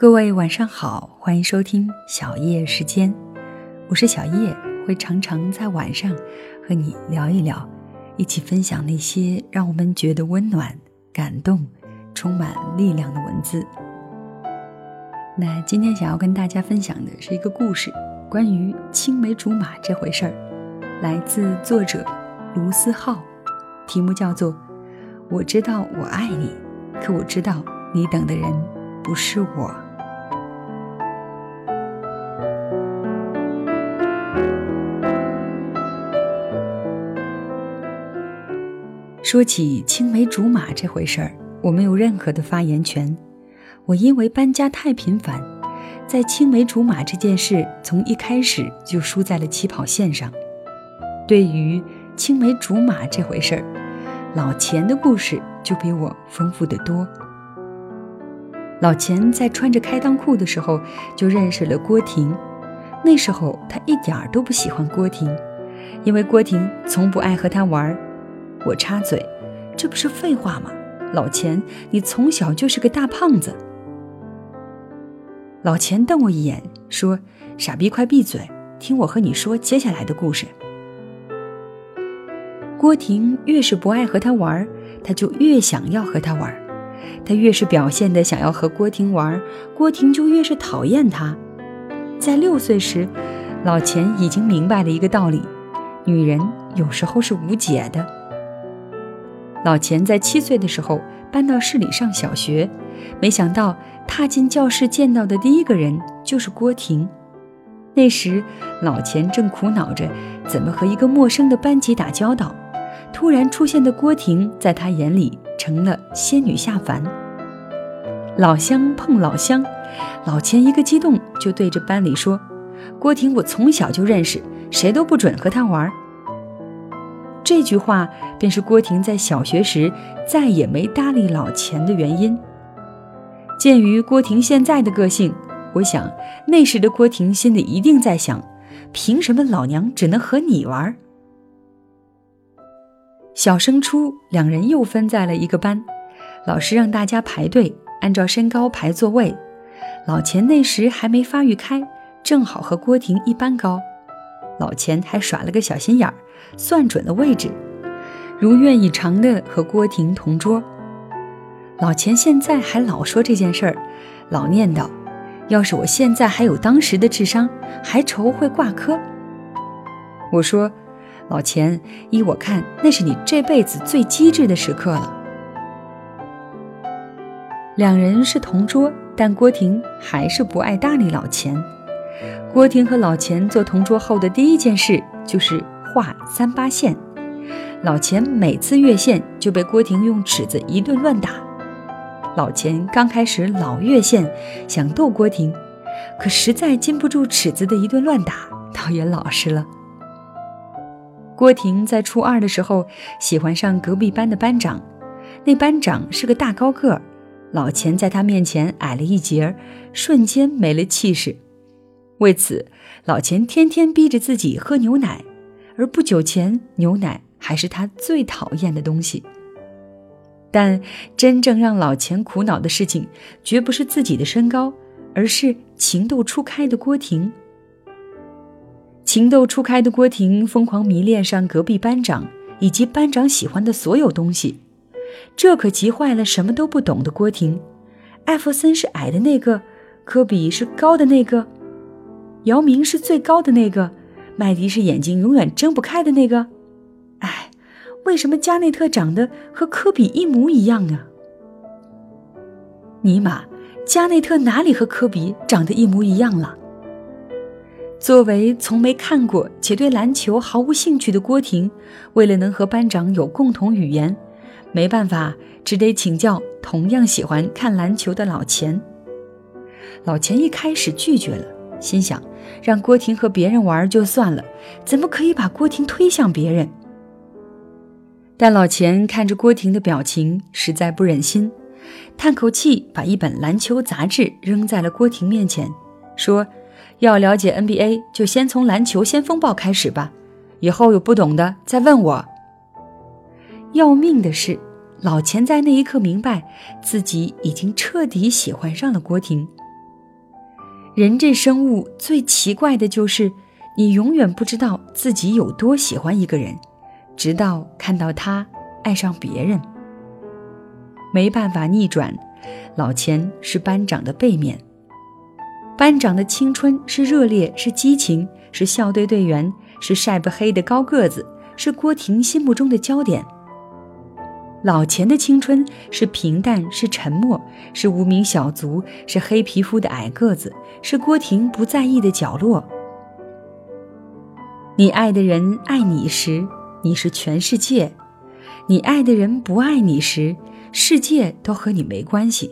各位晚上好，欢迎收听小叶时间，我是小叶，会常常在晚上和你聊一聊，一起分享那些让我们觉得温暖、感动、充满力量的文字。那今天想要跟大家分享的是一个故事，关于青梅竹马这回事儿，来自作者卢思浩，题目叫做《我知道我爱你，可我知道你等的人不是我》。说起青梅竹马这回事儿，我没有任何的发言权。我因为搬家太频繁，在青梅竹马这件事从一开始就输在了起跑线上。对于青梅竹马这回事儿，老钱的故事就比我丰富得多。老钱在穿着开裆裤的时候就认识了郭婷，那时候他一点儿都不喜欢郭婷，因为郭婷从不爱和他玩儿。我插嘴：“这不是废话吗？老钱，你从小就是个大胖子。”老钱瞪我一眼，说：“傻逼，快闭嘴，听我和你说接下来的故事。”郭婷越是不爱和他玩，他就越想要和他玩；他越是表现的想要和郭婷玩，郭婷就越是讨厌他。在六岁时，老钱已经明白了一个道理：女人有时候是无解的。老钱在七岁的时候搬到市里上小学，没想到踏进教室见到的第一个人就是郭婷。那时老钱正苦恼着怎么和一个陌生的班级打交道，突然出现的郭婷在他眼里成了仙女下凡。老乡碰老乡，老钱一个激动就对着班里说：“郭婷，我从小就认识，谁都不准和她玩。”这句话便是郭婷在小学时再也没搭理老钱的原因。鉴于郭婷现在的个性，我想那时的郭婷心里一定在想：凭什么老娘只能和你玩？小升初，两人又分在了一个班，老师让大家排队，按照身高排座位。老钱那时还没发育开，正好和郭婷一般高。老钱还耍了个小心眼儿。算准了位置，如愿以偿的和郭婷同桌。老钱现在还老说这件事儿，老念叨：“要是我现在还有当时的智商，还愁会挂科。”我说：“老钱，依我看，那是你这辈子最机智的时刻了。”两人是同桌，但郭婷还是不爱搭理老钱。郭婷和老钱做同桌后的第一件事就是。画三八线，老钱每次越线就被郭婷用尺子一顿乱打。老钱刚开始老越线，想逗郭婷，可实在禁不住尺子的一顿乱打，倒也老实了。郭婷在初二的时候喜欢上隔壁班的班长，那班长是个大高个儿，老钱在他面前矮了一截，瞬间没了气势。为此，老钱天天逼着自己喝牛奶。而不久前，牛奶还是他最讨厌的东西。但真正让老钱苦恼的事情，绝不是自己的身高，而是情窦初开的郭婷。情窦初开的郭婷疯狂迷恋上隔壁班长以及班长喜欢的所有东西，这可急坏了什么都不懂的郭婷。艾弗森是矮的那个，科比是高的那个，姚明是最高的那个。麦迪是眼睛永远睁不开的那个，哎，为什么加内特长得和科比一模一样啊？尼玛，加内特哪里和科比长得一模一样了？作为从没看过且对篮球毫无兴趣的郭婷，为了能和班长有共同语言，没办法，只得请教同样喜欢看篮球的老钱。老钱一开始拒绝了，心想。让郭婷和别人玩就算了，怎么可以把郭婷推向别人？但老钱看着郭婷的表情，实在不忍心，叹口气，把一本篮球杂志扔在了郭婷面前，说：“要了解 NBA，就先从篮球先锋报开始吧，以后有不懂的再问我。”要命的是，老钱在那一刻明白自己已经彻底喜欢上了郭婷。人这生物最奇怪的就是，你永远不知道自己有多喜欢一个人，直到看到他爱上别人。没办法逆转，老钱是班长的背面。班长的青春是热烈，是激情，是校队队员，是晒不黑的高个子，是郭婷心目中的焦点。老钱的青春是平淡，是沉默，是无名小卒，是黑皮肤的矮个子，是郭婷不在意的角落。你爱的人爱你时，你是全世界；你爱的人不爱你时，世界都和你没关系。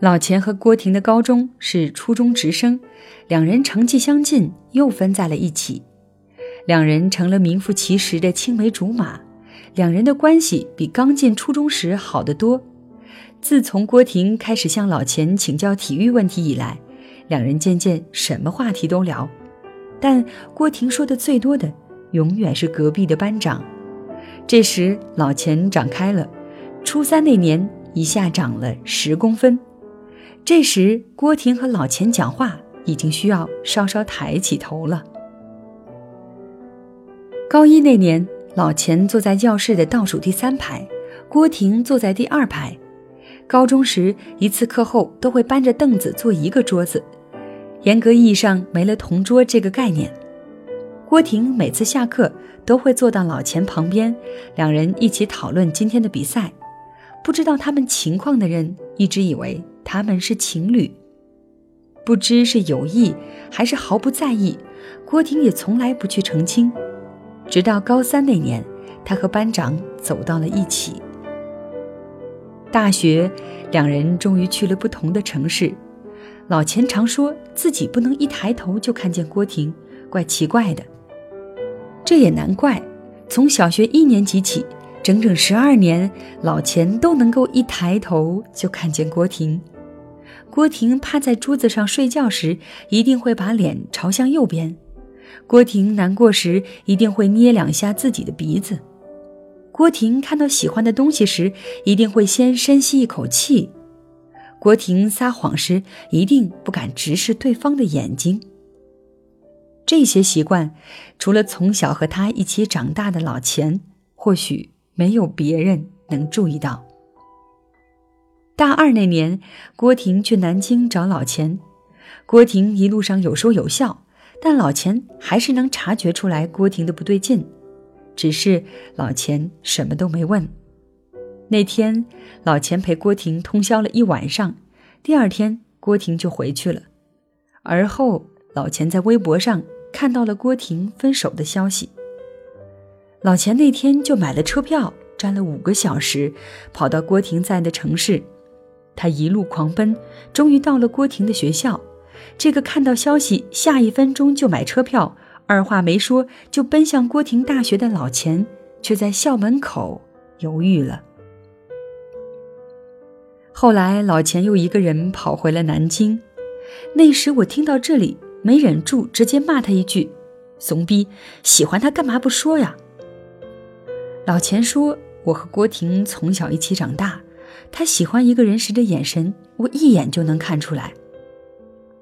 老钱和郭婷的高中是初中直升，两人成绩相近，又分在了一起。两人成了名副其实的青梅竹马，两人的关系比刚进初中时好得多。自从郭婷开始向老钱请教体育问题以来，两人渐渐什么话题都聊。但郭婷说的最多的，永远是隔壁的班长。这时老钱长开了，初三那年一下长了十公分。这时，郭婷和老钱讲话已经需要稍稍抬起头了。高一那年，老钱坐在教室的倒数第三排，郭婷坐在第二排。高中时，一次课后都会搬着凳子坐一个桌子，严格意义上没了同桌这个概念。郭婷每次下课都会坐到老钱旁边，两人一起讨论今天的比赛。不知道他们情况的人一直以为。他们是情侣，不知是有意还是毫不在意，郭婷也从来不去澄清。直到高三那年，他和班长走到了一起。大学，两人终于去了不同的城市。老钱常说自己不能一抬头就看见郭婷，怪奇怪的。这也难怪，从小学一年级起，整整十二年，老钱都能够一抬头就看见郭婷。郭婷趴在桌子上睡觉时，一定会把脸朝向右边；郭婷难过时，一定会捏两下自己的鼻子；郭婷看到喜欢的东西时，一定会先深吸一口气；郭婷撒谎时，一定不敢直视对方的眼睛。这些习惯，除了从小和他一起长大的老钱，或许没有别人能注意到。大二那年，郭婷去南京找老钱。郭婷一路上有说有笑，但老钱还是能察觉出来郭婷的不对劲，只是老钱什么都没问。那天，老钱陪郭婷通宵了一晚上，第二天郭婷就回去了。而后，老钱在微博上看到了郭婷分手的消息。老钱那天就买了车票，站了五个小时，跑到郭婷在的城市。他一路狂奔，终于到了郭婷的学校。这个看到消息下一分钟就买车票，二话没说就奔向郭婷大学的老钱，却在校门口犹豫了。后来老钱又一个人跑回了南京。那时我听到这里，没忍住，直接骂他一句：“怂逼，喜欢他干嘛不说呀？”老钱说：“我和郭婷从小一起长大。”他喜欢一个人时的眼神，我一眼就能看出来。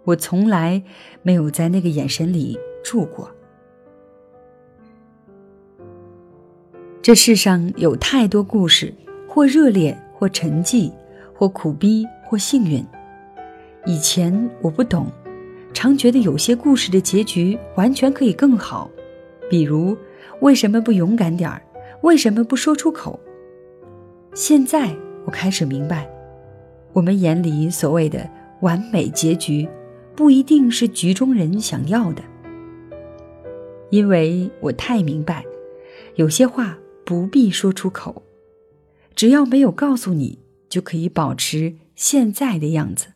我从来没有在那个眼神里住过。这世上有太多故事，或热烈，或沉寂，或苦逼，或幸运。以前我不懂，常觉得有些故事的结局完全可以更好。比如，为什么不勇敢点儿？为什么不说出口？现在。我开始明白，我们眼里所谓的完美结局，不一定是局中人想要的。因为我太明白，有些话不必说出口，只要没有告诉你，就可以保持现在的样子。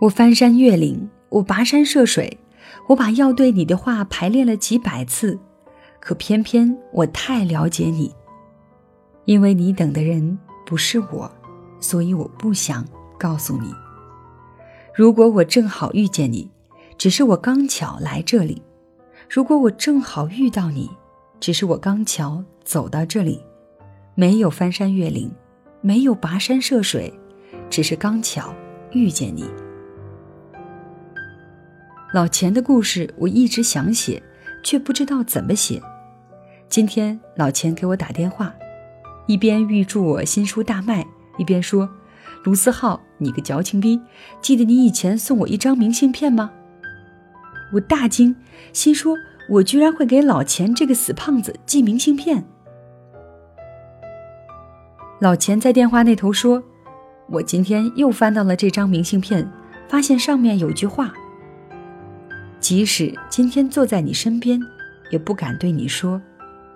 我翻山越岭，我跋山涉水，我把要对你的话排练了几百次，可偏偏我太了解你。因为你等的人不是我，所以我不想告诉你。如果我正好遇见你，只是我刚巧来这里；如果我正好遇到你，只是我刚巧走到这里。没有翻山越岭，没有跋山涉水，只是刚巧遇见你。老钱的故事我一直想写，却不知道怎么写。今天老钱给我打电话，一边预祝我新书大卖，一边说：“卢思浩，你个矫情逼，记得你以前送我一张明信片吗？”我大惊，心说：“我居然会给老钱这个死胖子寄明信片。”老钱在电话那头说：“我今天又翻到了这张明信片，发现上面有句话：即使今天坐在你身边，也不敢对你说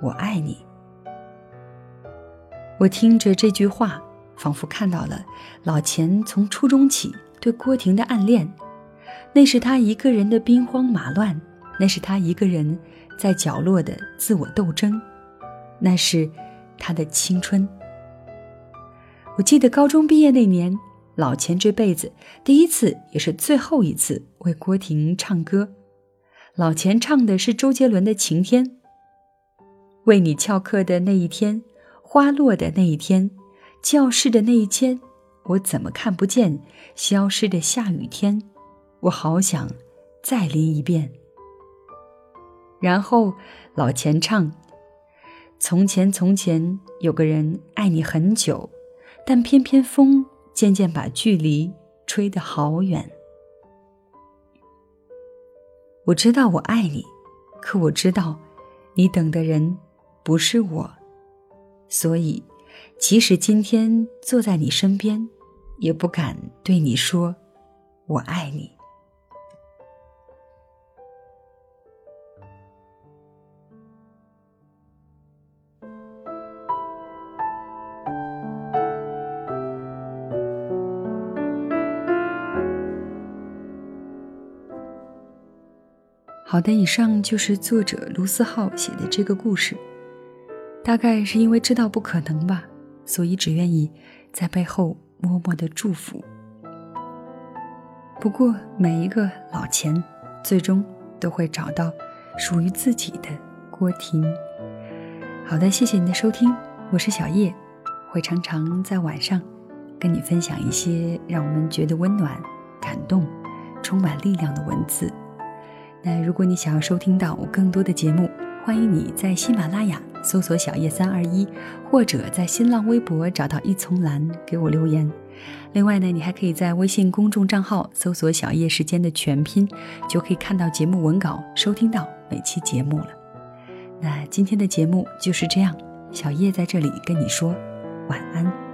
我爱你。”我听着这句话，仿佛看到了老钱从初中起对郭婷的暗恋。那是他一个人的兵荒马乱，那是他一个人在角落的自我斗争，那是他的青春。我记得高中毕业那年，老钱这辈子第一次也是最后一次为郭婷唱歌。老钱唱的是周杰伦的《晴天》。为你翘课的那一天，花落的那一天，教室的那一间，我怎么看不见消失的下雨天？我好想再淋一遍。然后老钱唱：“从前从前有个人爱你很久，但偏偏风渐渐把距离吹得好远。”我知道我爱你，可我知道你等的人不是我，所以即使今天坐在你身边，也不敢对你说“我爱你”。好的，以上就是作者卢思浩写的这个故事。大概是因为知道不可能吧，所以只愿意在背后默默的祝福。不过每一个老钱，最终都会找到属于自己的郭婷。好的，谢谢你的收听，我是小叶，会常常在晚上跟你分享一些让我们觉得温暖、感动、充满力量的文字。那如果你想要收听到我更多的节目，欢迎你在喜马拉雅搜索“小叶三二一”，或者在新浪微博找到一丛蓝给我留言。另外呢，你还可以在微信公众账号搜索“小叶时间”的全拼，就可以看到节目文稿，收听到每期节目了。那今天的节目就是这样，小叶在这里跟你说晚安。